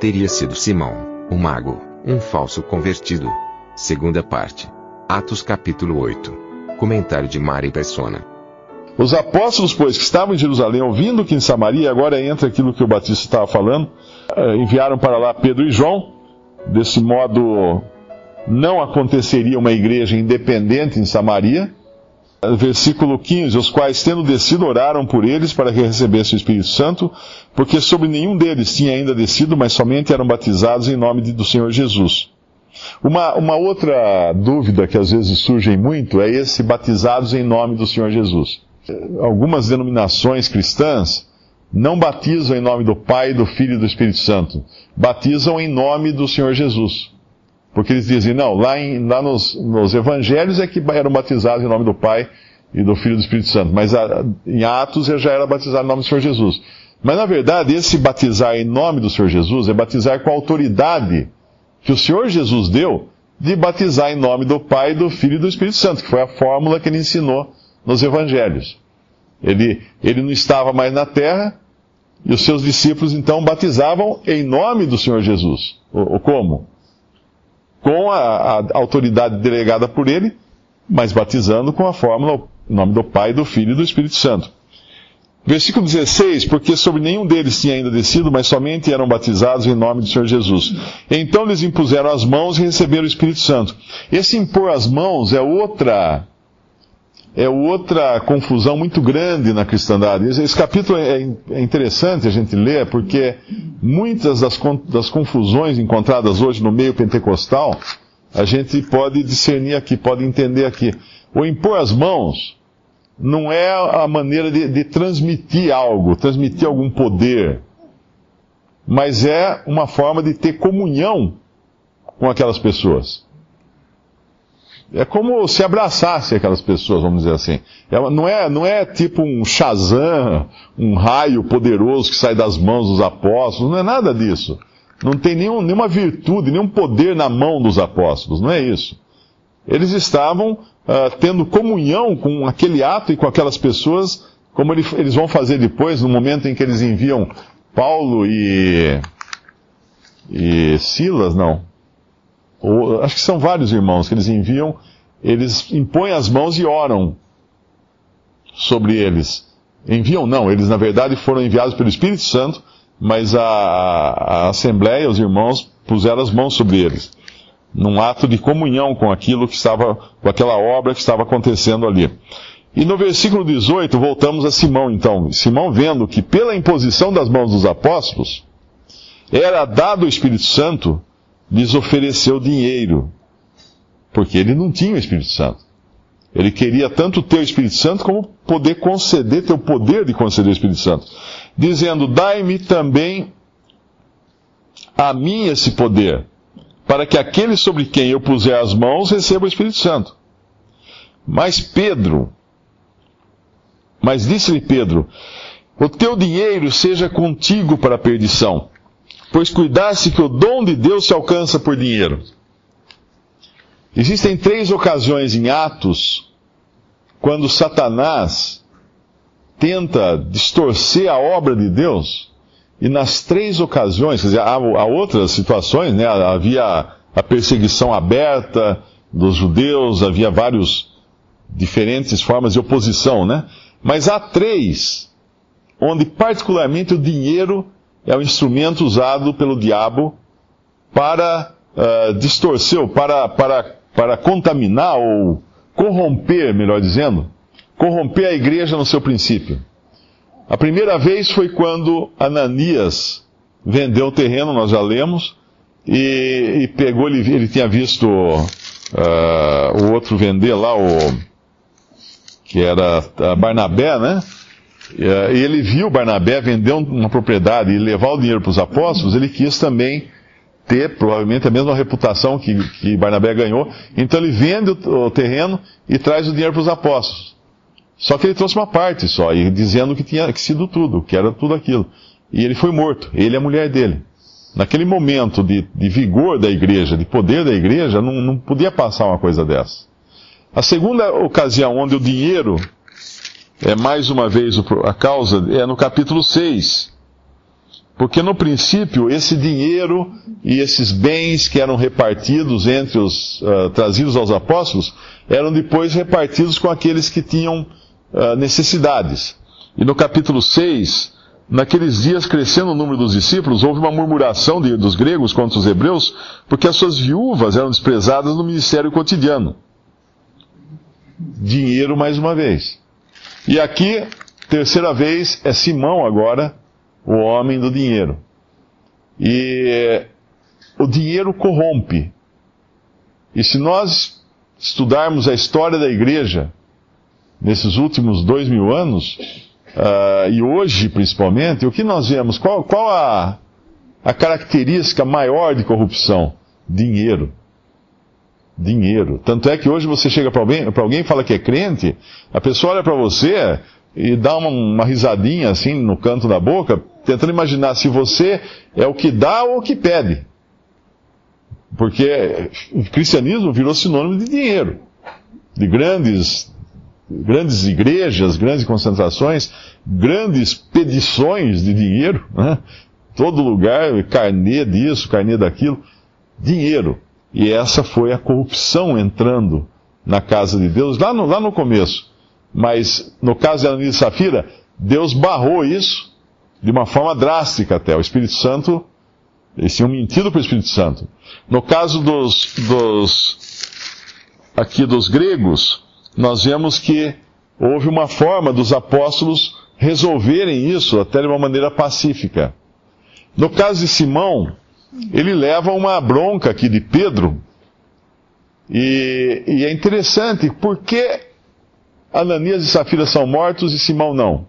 Teria sido Simão, o mago, um falso convertido. Segunda parte. Atos capítulo 8. Comentário de Mari Persona. Os apóstolos, pois, que estavam em Jerusalém, ouvindo que em Samaria, agora entra aquilo que o Batista estava falando, eh, enviaram para lá Pedro e João. Desse modo, não aconteceria uma igreja independente em Samaria. Versículo 15: Os quais, tendo descido, oraram por eles para que recebessem o Espírito Santo, porque sobre nenhum deles tinha ainda descido, mas somente eram batizados em nome de, do Senhor Jesus. Uma, uma outra dúvida que às vezes surge muito é esse batizados em nome do Senhor Jesus algumas denominações cristãs não batizam em nome do Pai, do Filho e do Espírito Santo. Batizam em nome do Senhor Jesus. Porque eles dizem, não, lá, em, lá nos, nos, evangelhos é que eram batizados em nome do Pai e do Filho e do Espírito Santo. Mas a, em Atos já era batizado em nome do Senhor Jesus. Mas na verdade, esse batizar em nome do Senhor Jesus é batizar com a autoridade que o Senhor Jesus deu de batizar em nome do Pai, do Filho e do Espírito Santo, que foi a fórmula que ele ensinou nos evangelhos. Ele, ele não estava mais na terra, e os seus discípulos então batizavam em nome do Senhor Jesus. O, como? Com a, a, autoridade delegada por ele, mas batizando com a fórmula, em nome do Pai, do Filho e do Espírito Santo. Versículo 16, porque sobre nenhum deles tinha ainda descido, mas somente eram batizados em nome do Senhor Jesus. Então lhes impuseram as mãos e receberam o Espírito Santo. Esse impor as mãos é outra é outra confusão muito grande na cristandade. Esse capítulo é, é interessante a gente ler, porque muitas das, confusões encontradas hoje no meio pentecostal, a gente pode discernir aqui, pode entender aqui. O impor as mãos não é a maneira de, de transmitir algo, transmitir algum poder, mas é uma forma de ter comunhão com aquelas pessoas. É como se abraçasse aquelas pessoas, vamos dizer assim. É, não, é, não é tipo um Shazam, um raio poderoso que sai das mãos dos apóstolos, não é nada disso. Não tem nenhum, nenhuma virtude, nenhum poder na mão dos apóstolos, não é isso. Eles estavam uh, tendo comunhão com aquele ato e com aquelas pessoas, como ele, eles vão fazer depois, no momento em que eles enviam Paulo e, e Silas, não, ou, acho que são vários irmãos que eles enviam, eles impõem as mãos e oram sobre eles. Enviam não, eles na verdade foram enviados pelo Espírito Santo, mas a, a, Assembleia, os irmãos, puseram as mãos sobre eles. Num ato de comunhão com aquilo que estava, com aquela obra que estava acontecendo ali. E no versículo 18, voltamos a Simão então. Simão vendo que pela imposição das mãos dos apóstolos, era dado o Espírito Santo, lhes ofereceu dinheiro, porque ele não tinha o Espírito Santo. Ele queria tanto ter o Espírito Santo como poder conceder, ter o poder de conceder o Espírito Santo. Dizendo: Dai-me também a mim esse poder, para que aquele sobre quem eu puser as mãos receba o Espírito Santo. Mas Pedro, mas disse-lhe Pedro: O teu dinheiro seja contigo para a perdição pois cuidasse que o dom de Deus se alcança por dinheiro. Existem três ocasiões em Atos quando Satanás tenta distorcer a obra de Deus, e nas três ocasiões, quer dizer, há, há outras situações, né? havia a perseguição aberta dos judeus, havia várias diferentes formas de oposição, né? Mas há três onde particularmente o dinheiro é o instrumento usado pelo diabo para uh, distorcer, para, para, para contaminar ou corromper, melhor dizendo, corromper a igreja no seu princípio. A primeira vez foi quando Ananias vendeu o terreno, nós já lemos, e, e pegou, ele, ele tinha visto uh, o outro vender lá, o que era Barnabé, né? Eh, e ele viu Barnabé vender uma propriedade e levar o dinheiro para os apóstolos, ele quis também ter provavelmente a mesma reputação que, que Barnabé ganhou. Então ele vende o, o terreno e traz o dinheiro para os apóstolos. Só que ele trouxe uma parte só, e dizendo que tinha que sido tudo, que era tudo aquilo. E ele foi morto, ele e a mulher dele. Naquele momento de, de vigor da igreja, de poder da igreja, não, não podia passar uma coisa dessa. A segunda ocasião onde o dinheiro é mais uma vez a causa é no capítulo 6. Porque no princípio, esse dinheiro e esses bens que eram repartidos entre os uh, trazidos aos apóstolos eram depois repartidos com aqueles que tinham uh, necessidades. E no capítulo 6, naqueles dias, crescendo o número dos discípulos, houve uma murmuração de, dos gregos contra os hebreus, porque as suas viúvas eram desprezadas no ministério cotidiano. Dinheiro mais uma vez. E aqui, terceira vez, é Simão agora o homem do dinheiro. E o dinheiro corrompe. E se nós estudarmos a história da igreja, nesses últimos dois mil anos, uh, e hoje principalmente, o que nós vemos? Qual, qual a, a característica maior de corrupção? Dinheiro. Dinheiro. Tanto é que hoje você chega para alguém, e fala que é crente, a pessoa olha para você e dá uma, uma risadinha assim no canto da boca, tentando imaginar se você é o que dá ou o que pede. Porque o cristianismo virou sinônimo de dinheiro, de grandes, grandes igrejas, grandes concentrações, grandes pedições de dinheiro, né? todo lugar, carnê disso, carnê daquilo, dinheiro. E essa foi a corrupção entrando na casa de Deus, lá no, lá no começo. Mas no caso de Ananias e Safira, Deus barrou isso de uma forma drástica até. O Espírito Santo, eles tinham mentido para o Espírito Santo. No caso dos, dos, aqui dos gregos, nós vemos que houve uma forma dos apóstolos resolverem isso até de uma maneira pacífica. No caso de Simão, ele leva uma bronca aqui de Pedro, e, e é interessante, porque Ananias e Safira são mortos e Simão não?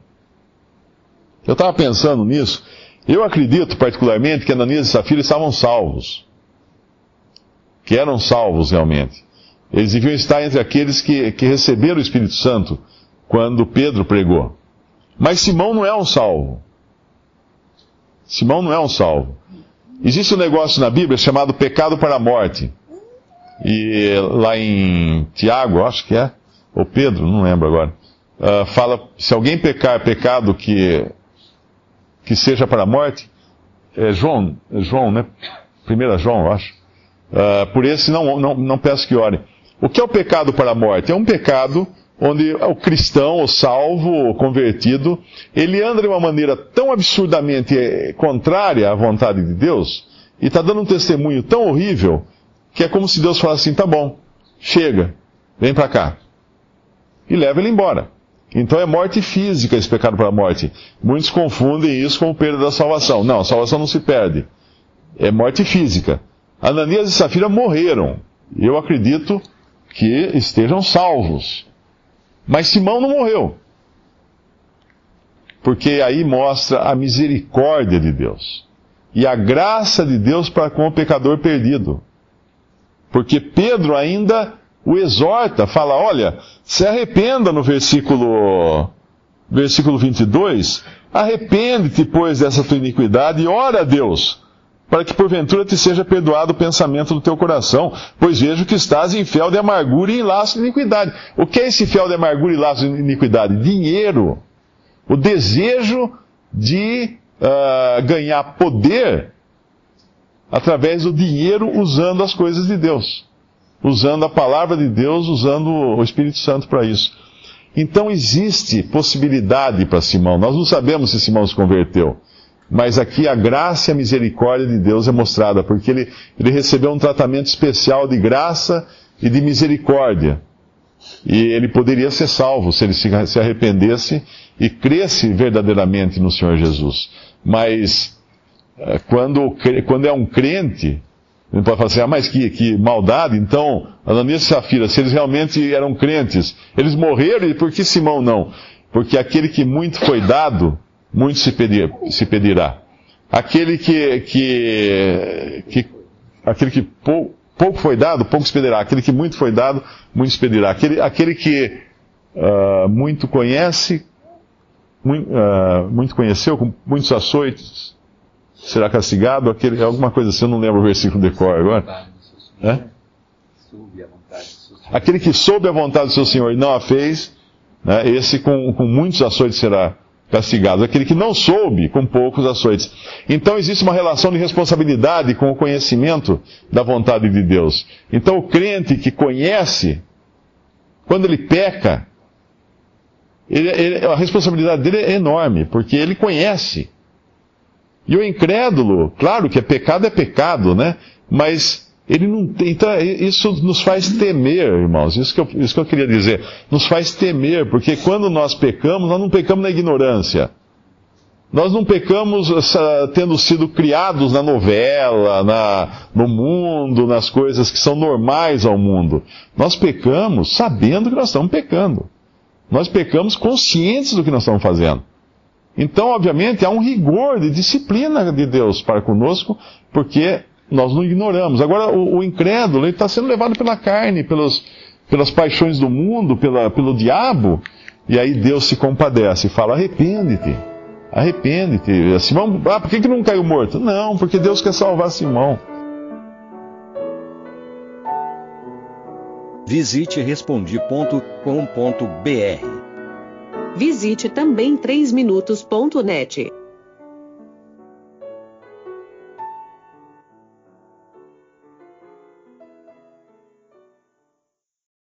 Eu estava pensando nisso. Eu acredito particularmente que Ananias e Safira estavam salvos. Que eram salvos realmente. Eles deviam estar entre aqueles que, que receberam o Espírito Santo quando Pedro pregou. Mas Simão não é um salvo. Simão não é um salvo. Existe um negócio na Bíblia chamado pecado para a morte. E lá em Tiago, acho que é, ou Pedro, não lembro agora, uh, fala: se alguém pecar pecado que que seja para a morte, é João, é João, né? Primeira João, eu acho. Uh, por esse não, não, não peço que ore. O que é o pecado para a morte? É um pecado onde o cristão, o salvo, o convertido, ele anda de uma maneira tão absurdamente eh, contrária à vontade de Deus, e está dando um testemunho tão horrível, que é como se Deus falasse assim: tá bom, chega, vem para cá. E leva ele embora. Então é morte física esse pecado para a morte. Muitos confundem isso com perda da salvação. Não, a salvação não se perde. É morte física. Ananias e Safira morreram. Eu acredito que estejam salvos. Mas Simão não morreu. Porque aí mostra a misericórdia de Deus. E a graça de Deus para com o pecador perdido. Porque Pedro ainda o exorta, fala: olha, se arrependa no versículo, versículo 22, arrepende-te, pois, dessa tua iniquidade e ora a Deus, para que porventura te seja perdoado o pensamento do teu coração, pois vejo que estás em fel de amargura e em laço de iniquidade. O que é esse fel de amargura e laço de iniquidade? Dinheiro. O desejo de uh, ganhar poder através do dinheiro usando as coisas de Deus usando a palavra de Deus, usando o Espírito Santo para isso. Então existe possibilidade para Simão. Nós não sabemos se Simão se converteu. Mas aqui a graça e a misericórdia de Deus é mostrada, porque ele, ele recebeu um tratamento especial de graça e de misericórdia. E ele poderia ser salvo se ele se arrependesse e cresce verdadeiramente no Senhor Jesus. Mas eh, quando, quando é um crente, ele pode falar assim, ah, mas que, que maldade, então, Ananias e Safira, se eles realmente eram crentes, eles morreram e por que Simão não? Porque aquele que muito foi dado, muito se, pedir, se pedirá. Aquele que, que, que aquele que pou, pouco foi dado, pouco se pedirá. Aquele que muito foi dado, muito se pedirá. Aquele, aquele que uh, muito conhece, muito, uh, muito conheceu, com muitos açoites, será castigado. Aquele, alguma coisa assim, eu não lembro o versículo de cor agora. É? Aquele que soube a vontade do seu Senhor e não a fez, né, esse com, com muitos açoites será castigado. Aquele que não soube, com poucos açoites. Então existe uma relação de responsabilidade com o conhecimento da vontade de Deus. Então o crente que conhece, quando ele peca, ele, ele, a responsabilidade dele é enorme, porque ele conhece. E o incrédulo, claro que é pecado é pecado, né? Mas ele não tem, então, isso nos faz temer, irmãos. Isso que, eu, isso que eu queria dizer. Nos faz temer, porque quando nós pecamos, nós não pecamos na ignorância. Nós não pecamos tendo sido criados na novela, na, no mundo, nas coisas que são normais ao mundo. Nós pecamos sabendo que nós estamos pecando. Nós pecamos conscientes do que nós estamos fazendo. Então, obviamente, há um rigor de disciplina de Deus para conosco, porque nós não ignoramos. Agora, o, o incrédulo está sendo levado pela carne, pelos, pelas paixões do mundo, pela, pelo diabo, e aí Deus se compadece e fala: arrepende-te. Arrepende-te. Simão, ah, por que, que não caiu morto? Não, porque Deus quer salvar Simão. Visite respondi.com.br. Visite também 3minutos.net.